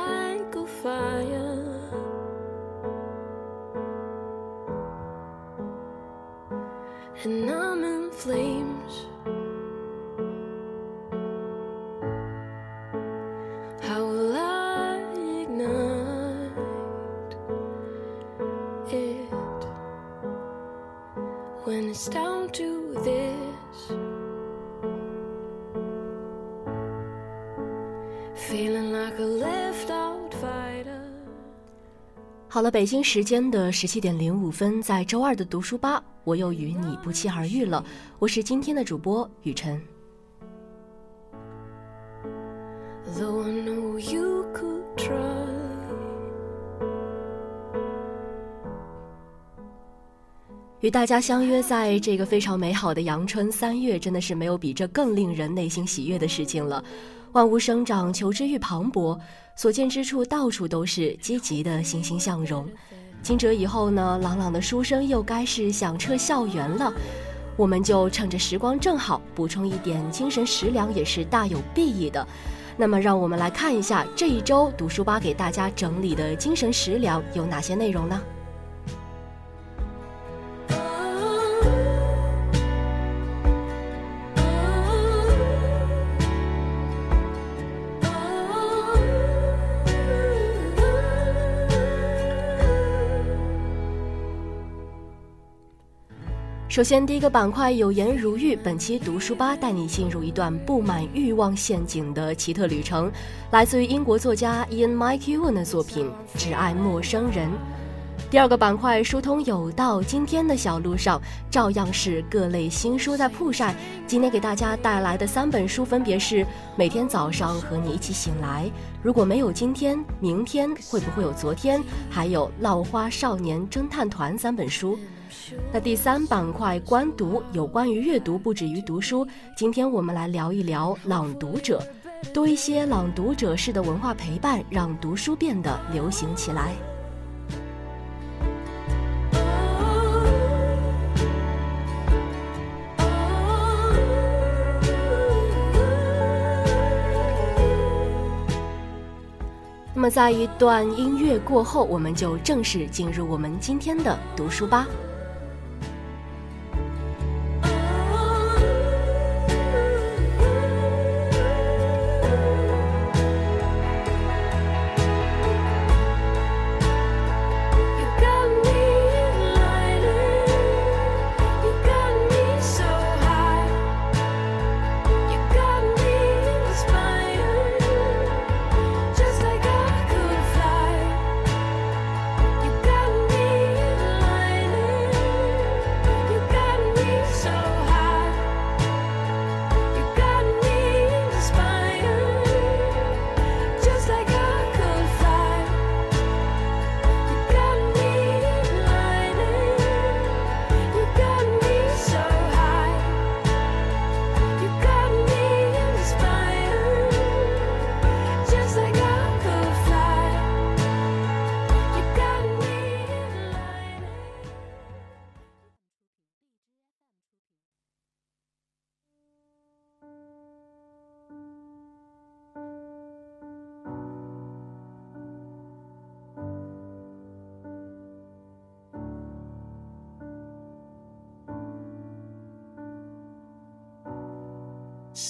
like a fire. And I 了，北京时间的十七点零五分，在周二的读书吧，我又与你不期而遇了。我是今天的主播雨晨。与大家相约在这个非常美好的阳春三月，真的是没有比这更令人内心喜悦的事情了。万物生长，求知欲磅礴，所见之处到处都是积极的欣欣向荣。惊蛰以后呢，朗朗的书声又该是响彻校园了。我们就趁着时光正好，补充一点精神食粮，也是大有裨益的。那么，让我们来看一下这一周读书吧给大家整理的精神食粮有哪些内容呢？首先，第一个板块有颜如玉。本期读书吧带你进入一段布满欲望陷阱的奇特旅程，来自于英国作家 Ian McEwan 的作品《只爱陌生人》。第二个板块疏通有道，今天的小路上照样是各类新书在铺晒。今天给大家带来的三本书分别是《每天早上和你一起醒来》，如果没有今天，明天会不会有昨天？还有《浪花少年侦探团》三本书。那第三板块观读有关于阅读不止于读书，今天我们来聊一聊朗读者，多一些朗读者式的文化陪伴，让读书变得流行起来。在一段音乐过后，我们就正式进入我们今天的读书吧。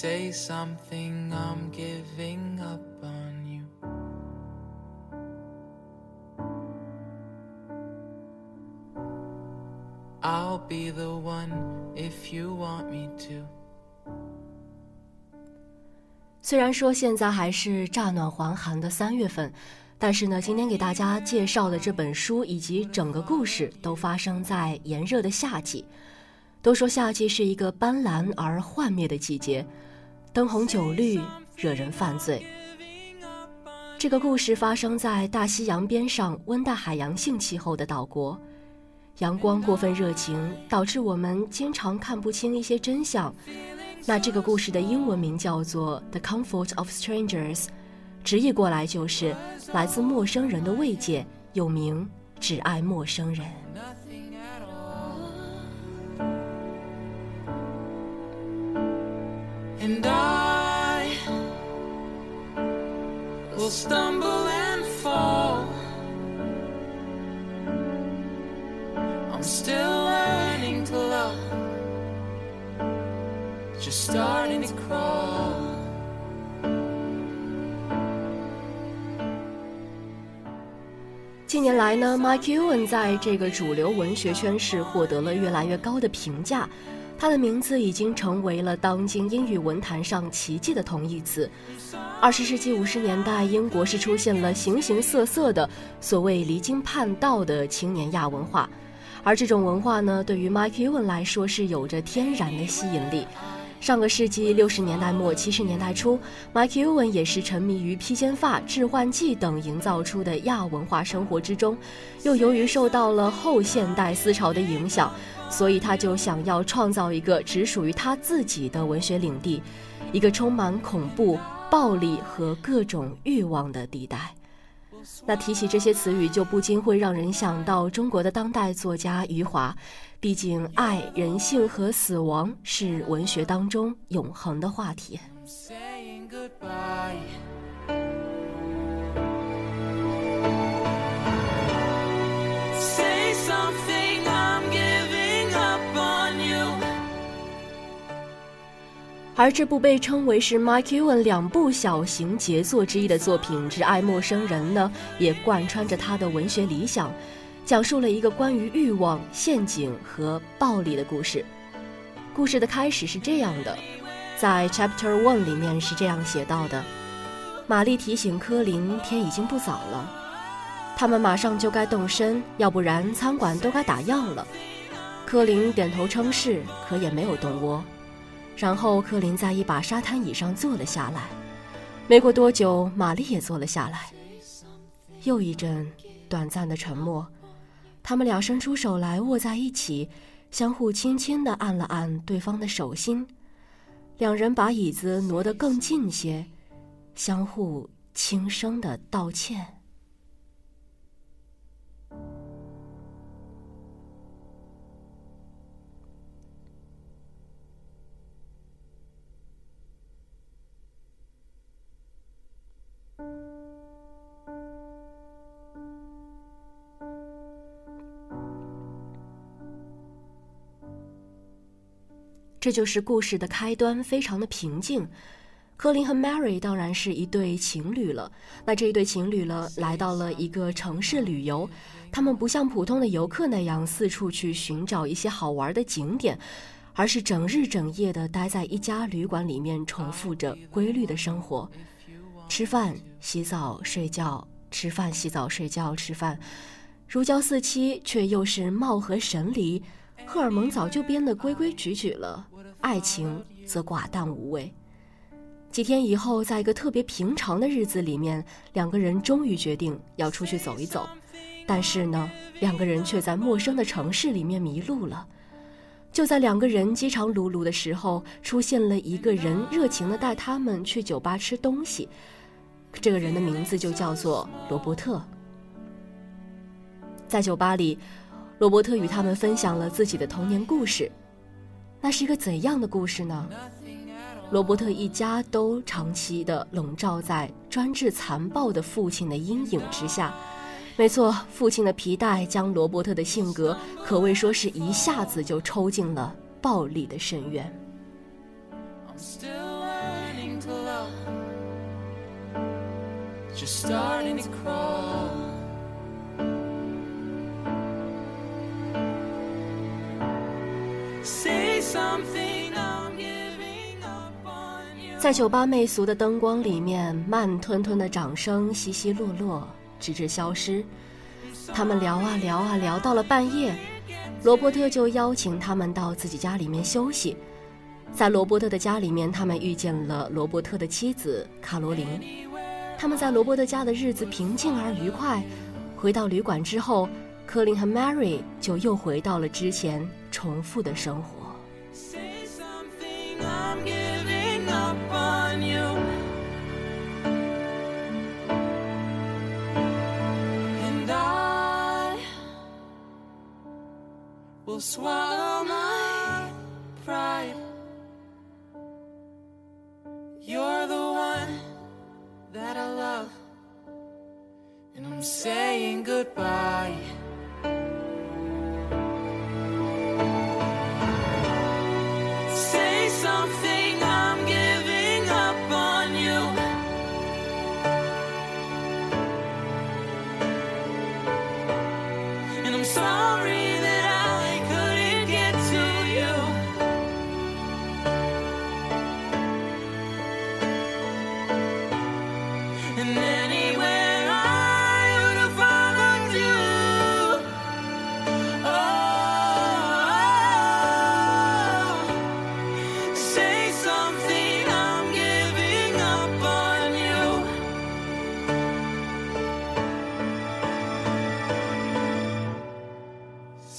Say something, I'm giving up on you. I'll be the one if you want me to。虽然说现在还是乍暖还寒的三月份，但是呢，今天给大家介绍的这本书以及整个故事都发生在炎热的夏季。都说夏季是一个斑斓而幻灭的季节，灯红酒绿，惹人犯罪。这个故事发生在大西洋边上温带海洋性气候的岛国，阳光过分热情，导致我们经常看不清一些真相。那这个故事的英文名叫做《The Comfort of Strangers》，直译过来就是来自陌生人的慰藉，又名只爱陌生人。And I will stumble and fall. I'm still learning to love, just starting to crawl. 近年来呢，Mike Ewan 在这个主流文学圈是获得了越来越高的评价。他的名字已经成为了当今英语文坛上奇迹的同义词。二十世纪五十年代，英国是出现了形形色色的所谓离经叛道的青年亚文化，而这种文化呢，对于 Mike Ewan 来说是有着天然的吸引力。上个世纪六十年代末七十年代初，Mike Ewan 也是沉迷于披肩发、致幻剂等营造出的亚文化生活之中，又由于受到了后现代思潮的影响，所以他就想要创造一个只属于他自己的文学领地，一个充满恐怖、暴力和各种欲望的地带。那提起这些词语，就不禁会让人想到中国的当代作家余华。毕竟，爱、人性和死亡是文学当中永恒的话题。而这部被称为是 Mike Ewan 两部小型杰作之一的作品《只爱陌生人》呢，也贯穿着他的文学理想。讲述了一个关于欲望、陷阱和暴力的故事。故事的开始是这样的，在 Chapter One 里面是这样写到的：玛丽提醒科林，天已经不早了，他们马上就该动身，要不然餐馆都该打烊了。科林点头称是，可也没有动窝。然后科林在一把沙滩椅上坐了下来。没过多久，玛丽也坐了下来。又一阵短暂的沉默。他们俩伸出手来，握在一起，相互轻轻地按了按对方的手心。两人把椅子挪得更近些，相互轻声地道歉。这就是故事的开端，非常的平静。科林和 Mary 当然是一对情侣了。那这一对情侣呢，来到了一个城市旅游。他们不像普通的游客那样四处去寻找一些好玩的景点，而是整日整夜的待在一家旅馆里面，重复着规律的生活：吃饭、洗澡、睡觉；吃饭、洗澡、睡觉、吃饭，如胶似漆，却又是貌合神离。荷尔蒙早就编得规规矩矩了。爱情则寡淡无味。几天以后，在一个特别平常的日子里面，两个人终于决定要出去走一走。但是呢，两个人却在陌生的城市里面迷路了。就在两个人饥肠辘辘的时候，出现了一个人，热情地带他们去酒吧吃东西。这个人的名字就叫做罗伯特。在酒吧里，罗伯特与他们分享了自己的童年故事。那是一个怎样的故事呢？罗伯特一家都长期的笼罩在专制残暴的父亲的阴影之下。没错，父亲的皮带将罗伯特的性格可谓说是一下子就抽进了暴力的深渊。在酒吧媚俗的灯光里面，慢吞吞的掌声稀稀落落，直至消失。他们聊啊聊啊，聊到了半夜，罗伯特就邀请他们到自己家里面休息。在罗伯特的家里面，他们遇见了罗伯特的妻子卡罗琳。他们在罗伯特家的日子平静而愉快。回到旅馆之后，科林和 Mary 就又回到了之前重复的生活。Swallow my pride. You're the one that I love, and I'm saying goodbye.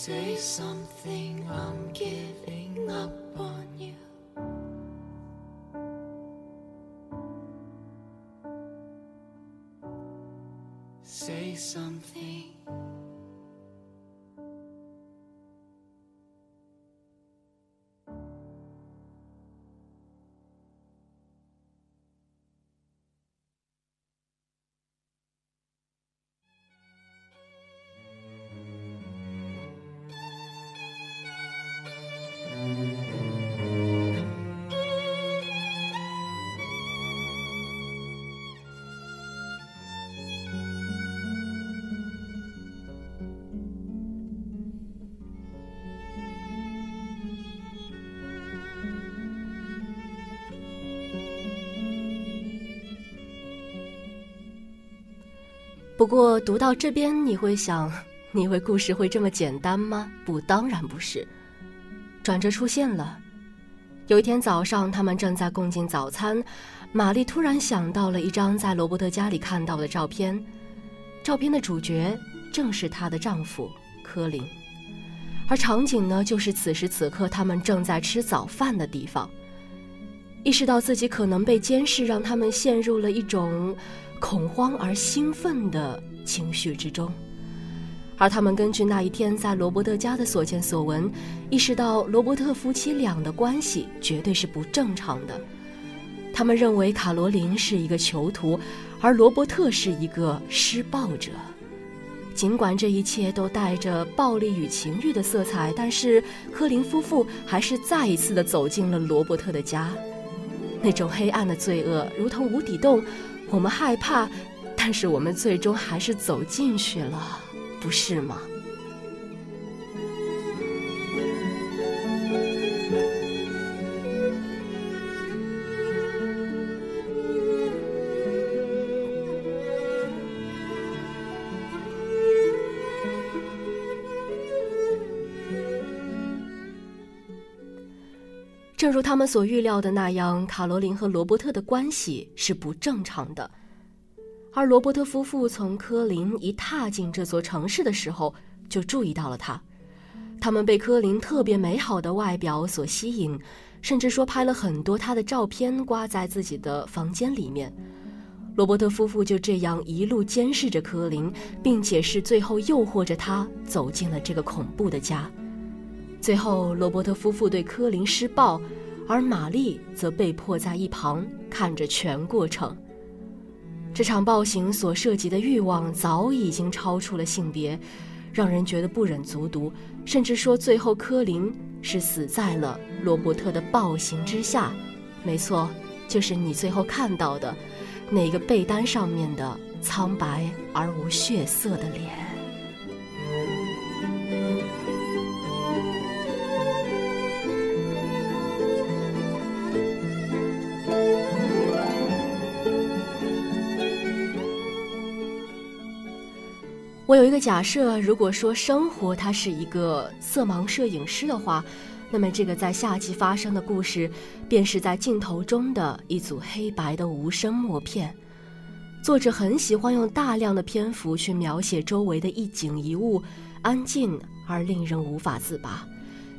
Say something, I'm giving up on you. 不过读到这边，你会想，你以为故事会这么简单吗？不，当然不是。转折出现了。有一天早上，他们正在共进早餐，玛丽突然想到了一张在罗伯特家里看到的照片，照片的主角正是她的丈夫科林，而场景呢，就是此时此刻他们正在吃早饭的地方。意识到自己可能被监视，让他们陷入了一种。恐慌而兴奋的情绪之中，而他们根据那一天在罗伯特家的所见所闻，意识到罗伯特夫妻俩的关系绝对是不正常的。他们认为卡罗琳是一个囚徒，而罗伯特是一个施暴者。尽管这一切都带着暴力与情欲的色彩，但是科林夫妇还是再一次的走进了罗伯特的家。那种黑暗的罪恶如同无底洞。我们害怕，但是我们最终还是走进去了，不是吗？他们所预料的那样，卡罗琳和罗伯特的关系是不正常的。而罗伯特夫妇从科林一踏进这座城市的时候，就注意到了他。他们被科林特别美好的外表所吸引，甚至说拍了很多他的照片挂在自己的房间里面。罗伯特夫妇就这样一路监视着科林，并且是最后诱惑着他走进了这个恐怖的家。最后，罗伯特夫妇对科林施暴，而玛丽则被迫在一旁看着全过程。这场暴行所涉及的欲望早已经超出了性别，让人觉得不忍卒读，甚至说最后科林是死在了罗伯特的暴行之下。没错，就是你最后看到的那个被单上面的苍白而无血色的脸。我有一个假设，如果说生活它是一个色盲摄影师的话，那么这个在夏季发生的故事，便是在镜头中的一组黑白的无声默片。作者很喜欢用大量的篇幅去描写周围的一景一物，安静而令人无法自拔。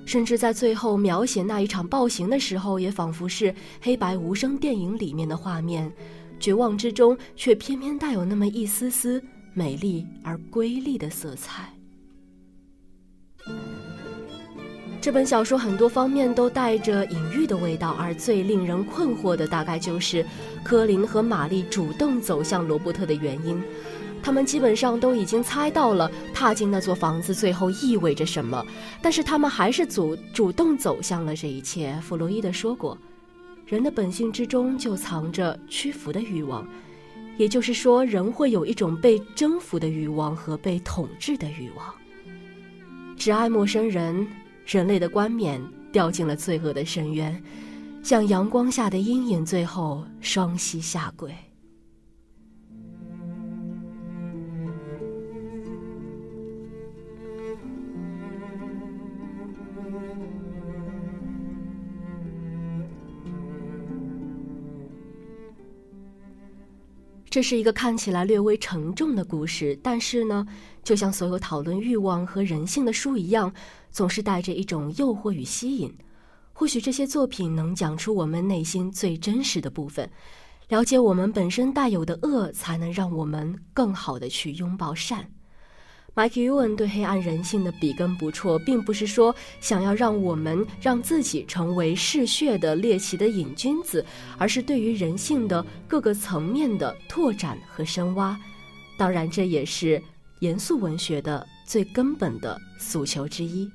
甚至在最后描写那一场暴行的时候，也仿佛是黑白无声电影里面的画面，绝望之中却偏偏带有那么一丝丝美丽而瑰丽的色彩。这本小说很多方面都带着隐喻的味道，而最令人困惑的大概就是科林和玛丽主动走向罗伯特的原因。他们基本上都已经猜到了踏进那座房子最后意味着什么，但是他们还是主主动走向了这一切。弗洛伊德说过，人的本性之中就藏着屈服的欲望，也就是说，人会有一种被征服的欲望和被统治的欲望。只爱陌生人，人类的冠冕掉进了罪恶的深渊，像阳光下的阴影，最后双膝下跪。这是一个看起来略微沉重的故事，但是呢，就像所有讨论欲望和人性的书一样，总是带着一种诱惑与吸引。或许这些作品能讲出我们内心最真实的部分，了解我们本身带有的恶，才能让我们更好的去拥抱善。麦克尤恩对黑暗人性的笔耕不辍，并不是说想要让我们让自己成为嗜血的猎奇的瘾君子，而是对于人性的各个层面的拓展和深挖。当然，这也是严肃文学的最根本的诉求之一。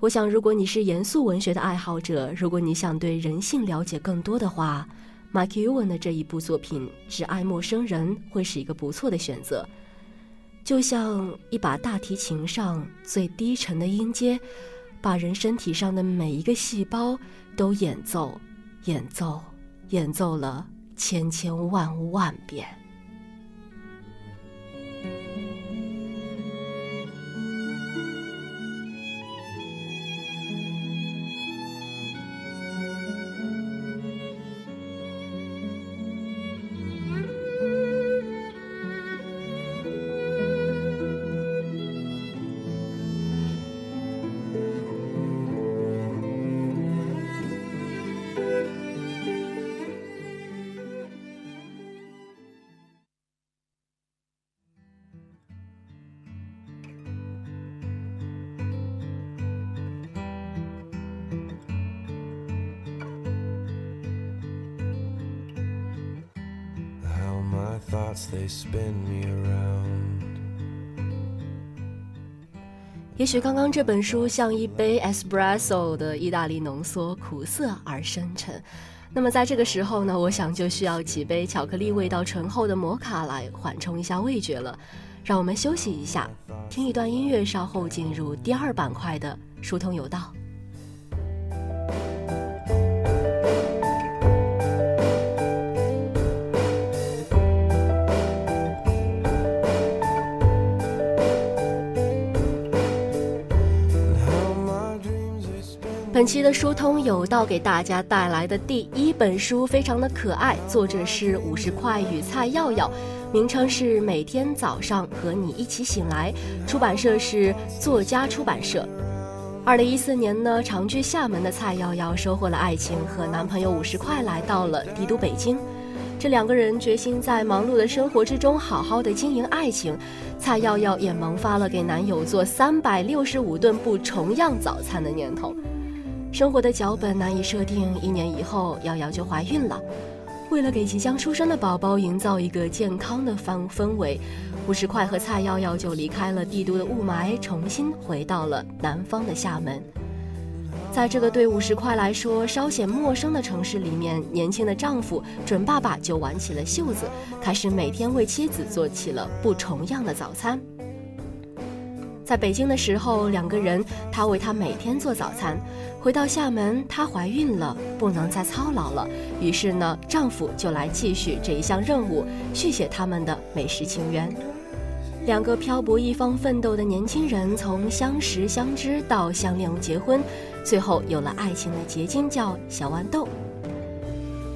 我想，如果你是严肃文学的爱好者，如果你想对人性了解更多的话，麦克尤恩的这一部作品《只爱陌生人》会是一个不错的选择。就像一把大提琴上最低沉的音阶，把人身体上的每一个细胞都演奏、演奏、演奏了千千万万遍。也许刚刚这本书像一杯 espresso 的意大利浓缩，苦涩而深沉。那么在这个时候呢，我想就需要几杯巧克力味道醇厚的摩卡来缓冲一下味觉了。让我们休息一下，听一段音乐，稍后进入第二板块的疏通有道。本期的书通有道给大家带来的第一本书非常的可爱，作者是五十块与蔡耀耀，名称是每天早上和你一起醒来，出版社是作家出版社。二零一四年呢，长居厦门的蔡耀耀收获了爱情，和男朋友五十块来到了帝都北京。这两个人决心在忙碌的生活之中好好的经营爱情。蔡耀耀也萌发了给男友做三百六十五顿不重样早餐的念头。生活的脚本难以设定，一年以后，瑶瑶就怀孕了。为了给即将出生的宝宝营造一个健康的氛氛围，五十块和蔡瑶瑶就离开了帝都的雾霾，重新回到了南方的厦门。在这个对五十块来说稍显陌生的城市里面，年轻的丈夫准爸爸就挽起了袖子，开始每天为妻子做起了不重样的早餐。在北京的时候，两个人，他为她每天做早餐。回到厦门，她怀孕了，不能再操劳了。于是呢，丈夫就来继续这一项任务，续写他们的美食情缘。两个漂泊一方奋斗的年轻人，从相识相知到相恋结婚，最后有了爱情的结晶，叫小豌豆。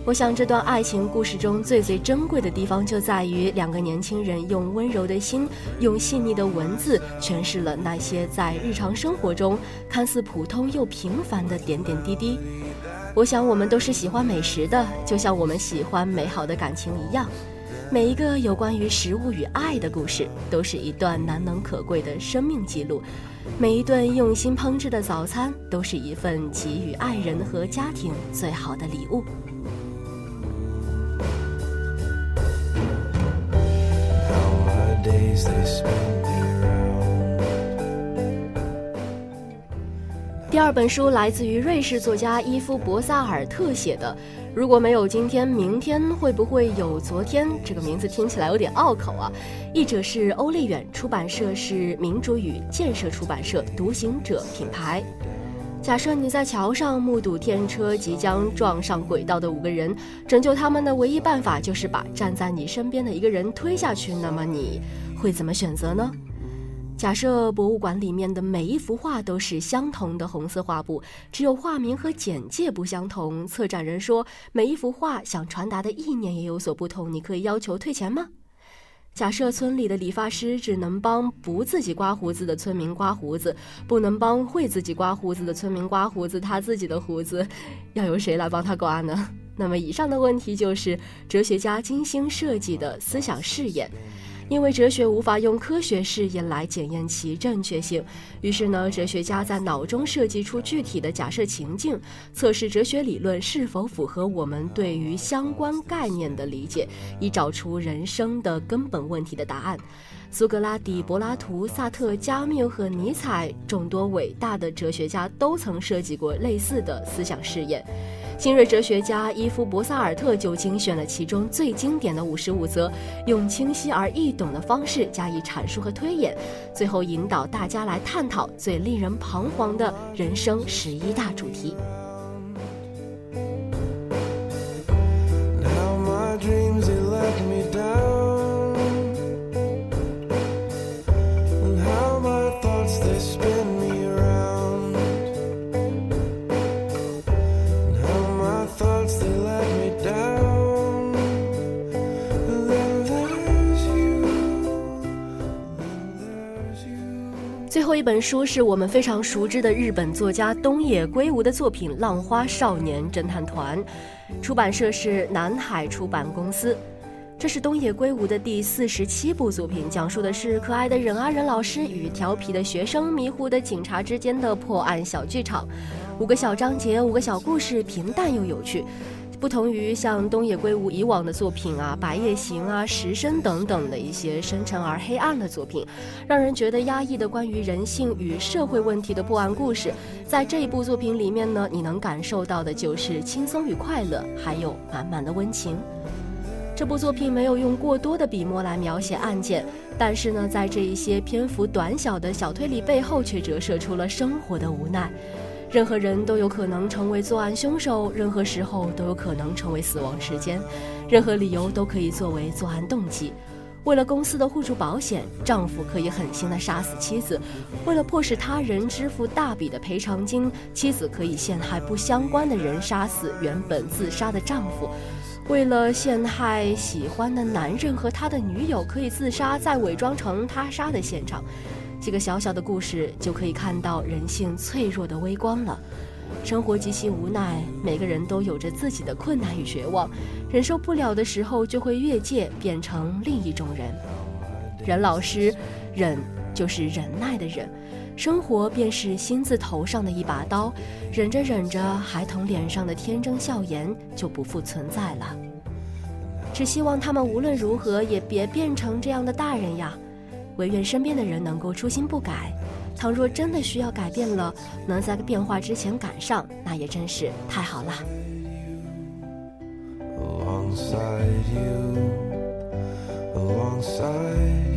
我想，这段爱情故事中最最珍贵的地方，就在于两个年轻人用温柔的心，用细腻的文字，诠释了那些在日常生活中看似普通又平凡的点点滴滴。我想，我们都是喜欢美食的，就像我们喜欢美好的感情一样。每一个有关于食物与爱的故事，都是一段难能可贵的生命记录；每一顿用心烹制的早餐，都是一份给予爱人和家庭最好的礼物。第二本书来自于瑞士作家伊夫·博萨尔特写的。如果没有今天，明天会不会有昨天？这个名字听起来有点拗口啊。译者是欧丽远，出版社是民主与建设出版社，独行者品牌。假设你在桥上目睹电车即将撞上轨道的五个人，拯救他们的唯一办法就是把站在你身边的一个人推下去，那么你会怎么选择呢？假设博物馆里面的每一幅画都是相同的红色画布，只有画名和简介不相同。策展人说，每一幅画想传达的意念也有所不同。你可以要求退钱吗？假设村里的理发师只能帮不自己刮胡子的村民刮胡子，不能帮会自己刮胡子的村民刮胡子，他自己的胡子要由谁来帮他刮呢？那么，以上的问题就是哲学家精心设计的思想试验。因为哲学无法用科学试验来检验其正确性，于是呢，哲学家在脑中设计出具体的假设情境，测试哲学理论是否符合我们对于相关概念的理解，以找出人生的根本问题的答案。苏格拉底、柏拉图、萨特、加缪和尼采众多伟大的哲学家都曾设计过类似的思想试验。新锐哲学家伊夫·博萨尔特就精选了其中最经典的五十五则，用清晰而易懂的方式加以阐述和推演，最后引导大家来探讨最令人彷徨的人生十一大主题。一本书是我们非常熟知的日本作家东野圭吾的作品《浪花少年侦探团》，出版社是南海出版公司。这是东野圭吾的第四十七部作品，讲述的是可爱的忍阿忍老师与调皮的学生、迷糊的警察之间的破案小剧场。五个小章节，五个小故事，平淡又有趣。不同于像东野圭吾以往的作品啊，《白夜行》啊，《时深》等等的一些深沉而黑暗的作品，让人觉得压抑的关于人性与社会问题的破案故事，在这一部作品里面呢，你能感受到的就是轻松与快乐，还有满满的温情。这部作品没有用过多的笔墨来描写案件，但是呢，在这一些篇幅短小的小推理背后，却折射出了生活的无奈。任何人都有可能成为作案凶手，任何时候都有可能成为死亡时间，任何理由都可以作为作案动机。为了公司的互助保险，丈夫可以狠心地杀死妻子；为了迫使他人支付大笔的赔偿金，妻子可以陷害不相关的人，杀死原本自杀的丈夫；为了陷害喜欢的男人和他的女友，可以自杀，再伪装成他杀的现场。几个小小的故事就可以看到人性脆弱的微光了。生活极其无奈，每个人都有着自己的困难与绝望，忍受不了的时候就会越界，变成另一种人。任老师，忍就是忍耐的忍，生活便是心字头上的一把刀，忍着忍着，孩童脸上的天真笑颜就不复存在了。只希望他们无论如何也别变成这样的大人呀。唯愿身边的人能够初心不改。倘若真的需要改变了，能在变化之前赶上，那也真是太好了。Alongside you, alongside you.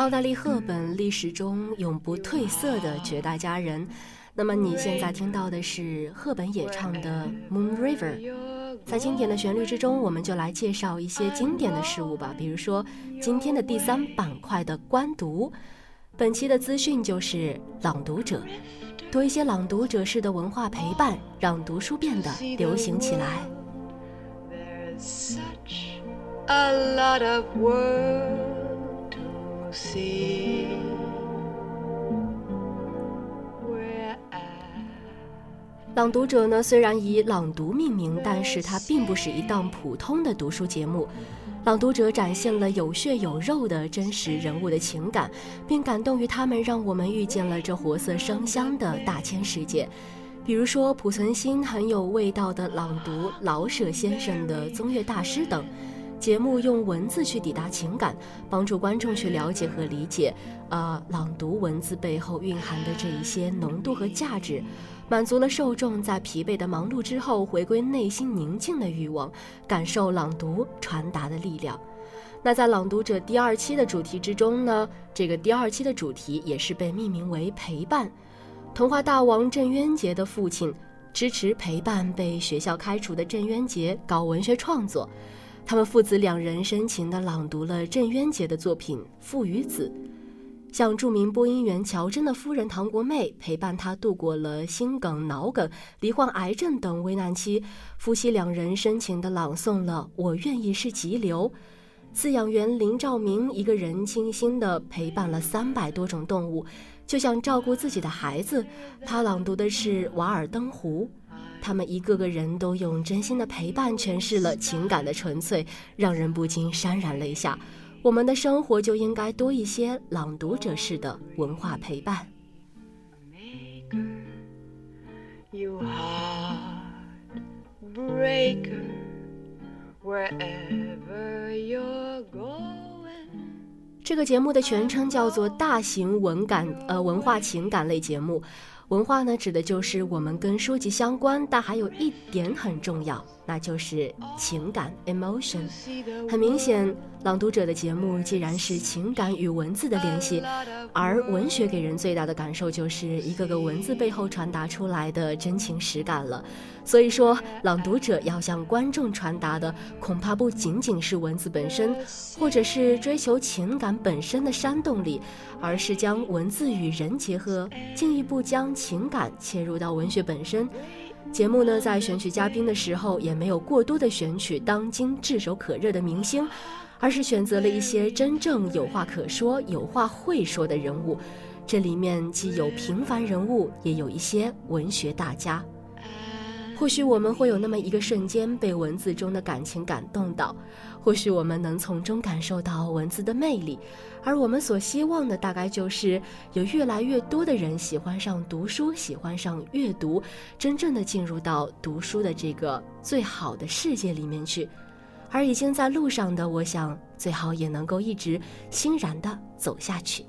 奥黛丽·赫本历史中永不褪色的绝代佳人。那么你现在听到的是赫本演唱的《Moon River》。在经典的旋律之中，我们就来介绍一些经典的事物吧。比如说今天的第三板块的官读，本期的资讯就是朗读者，多一些朗读者式的文化陪伴，让读书变得流行起来。there's such a lot of words 朗读者呢，虽然以朗读命名，但是它并不是一档普通的读书节目。朗读者展现了有血有肉的真实人物的情感，并感动于他们，让我们遇见了这活色生香的大千世界。比如说，濮存昕很有味道的朗读老舍先生的宗岳大师等。节目用文字去抵达情感，帮助观众去了解和理解，呃，朗读文字背后蕴含的这一些浓度和价值，满足了受众在疲惫的忙碌之后回归内心宁静的欲望，感受朗读传达的力量。那在朗读者第二期的主题之中呢，这个第二期的主题也是被命名为陪伴。童话大王郑渊洁的父亲支持陪伴被学校开除的郑渊洁搞文学创作。他们父子两人深情地朗读了郑渊洁的作品《父与子》，像著名播音员乔真的夫人唐国妹陪伴他度过了心梗、脑梗、罹患癌症等危难期，夫妻两人深情地朗诵了《我愿意是急流》。饲养员林兆明一个人精心地陪伴了三百多种动物，就像照顾自己的孩子。他朗读的是《瓦尔登湖》。他们一个个人都用真心的陪伴诠释了情感的纯粹，让人不禁潸然泪下。我们的生活就应该多一些朗读者式的文化陪伴。这个节目的全称叫做大型文感呃文化情感类节目。文化呢，指的就是我们跟书籍相关，但还有一点很重要，那就是情感 （emotion）。很明显，朗读者的节目既然是情感与文字的联系，而文学给人最大的感受就是一个个文字背后传达出来的真情实感了。所以说，朗读者要向观众传达的，恐怕不仅仅是文字本身，或者是追求情感本身的煽动力，而是将文字与人结合，进一步将。情感切入到文学本身，节目呢在选取嘉宾的时候也没有过多的选取当今炙手可热的明星，而是选择了一些真正有话可说、有话会说的人物。这里面既有平凡人物，也有一些文学大家。或许我们会有那么一个瞬间被文字中的感情感动到，或许我们能从中感受到文字的魅力，而我们所希望的大概就是有越来越多的人喜欢上读书，喜欢上阅读，真正的进入到读书的这个最好的世界里面去。而已经在路上的，我想最好也能够一直欣然的走下去。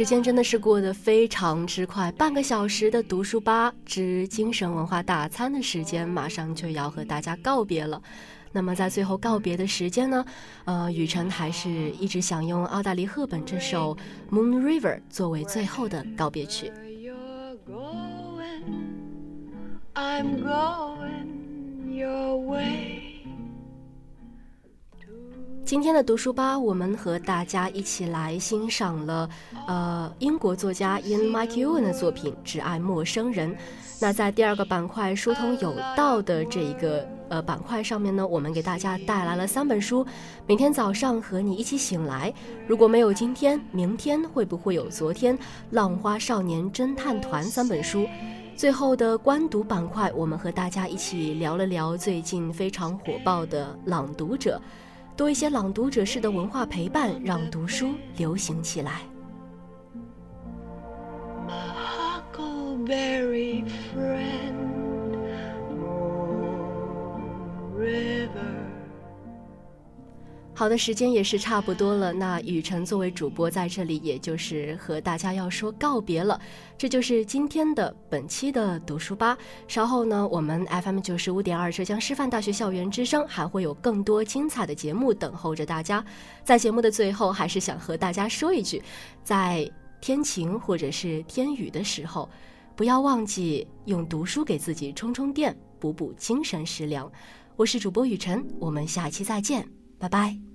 时间真的是过得非常之快，半个小时的读书吧之精神文化大餐的时间马上就要和大家告别了。那么在最后告别的时间呢，呃，雨辰还是一直想用奥黛丽·赫本这首《Moon River》作为最后的告别曲。今天的读书吧，我们和大家一起来欣赏了，呃，英国作家 In McEwan 的作品《只爱陌生人》。那在第二个板块“书通有道”的这一个呃板块上面呢，我们给大家带来了三本书，每天早上和你一起醒来。如果没有今天，明天会不会有昨天？《浪花少年侦探团》三本书。最后的观读板块，我们和大家一起聊了聊最近非常火爆的《朗读者》。多一些朗读者式的文化陪伴，让读书流行起来。好的，时间也是差不多了。那雨辰作为主播在这里，也就是和大家要说告别了。这就是今天的本期的读书吧。稍后呢，我们 FM 九十五点二浙江师范大学校园之声还会有更多精彩的节目等候着大家。在节目的最后，还是想和大家说一句，在天晴或者是天雨的时候，不要忘记用读书给自己充充电，补补精神食粮。我是主播雨辰，我们下期再见，拜拜。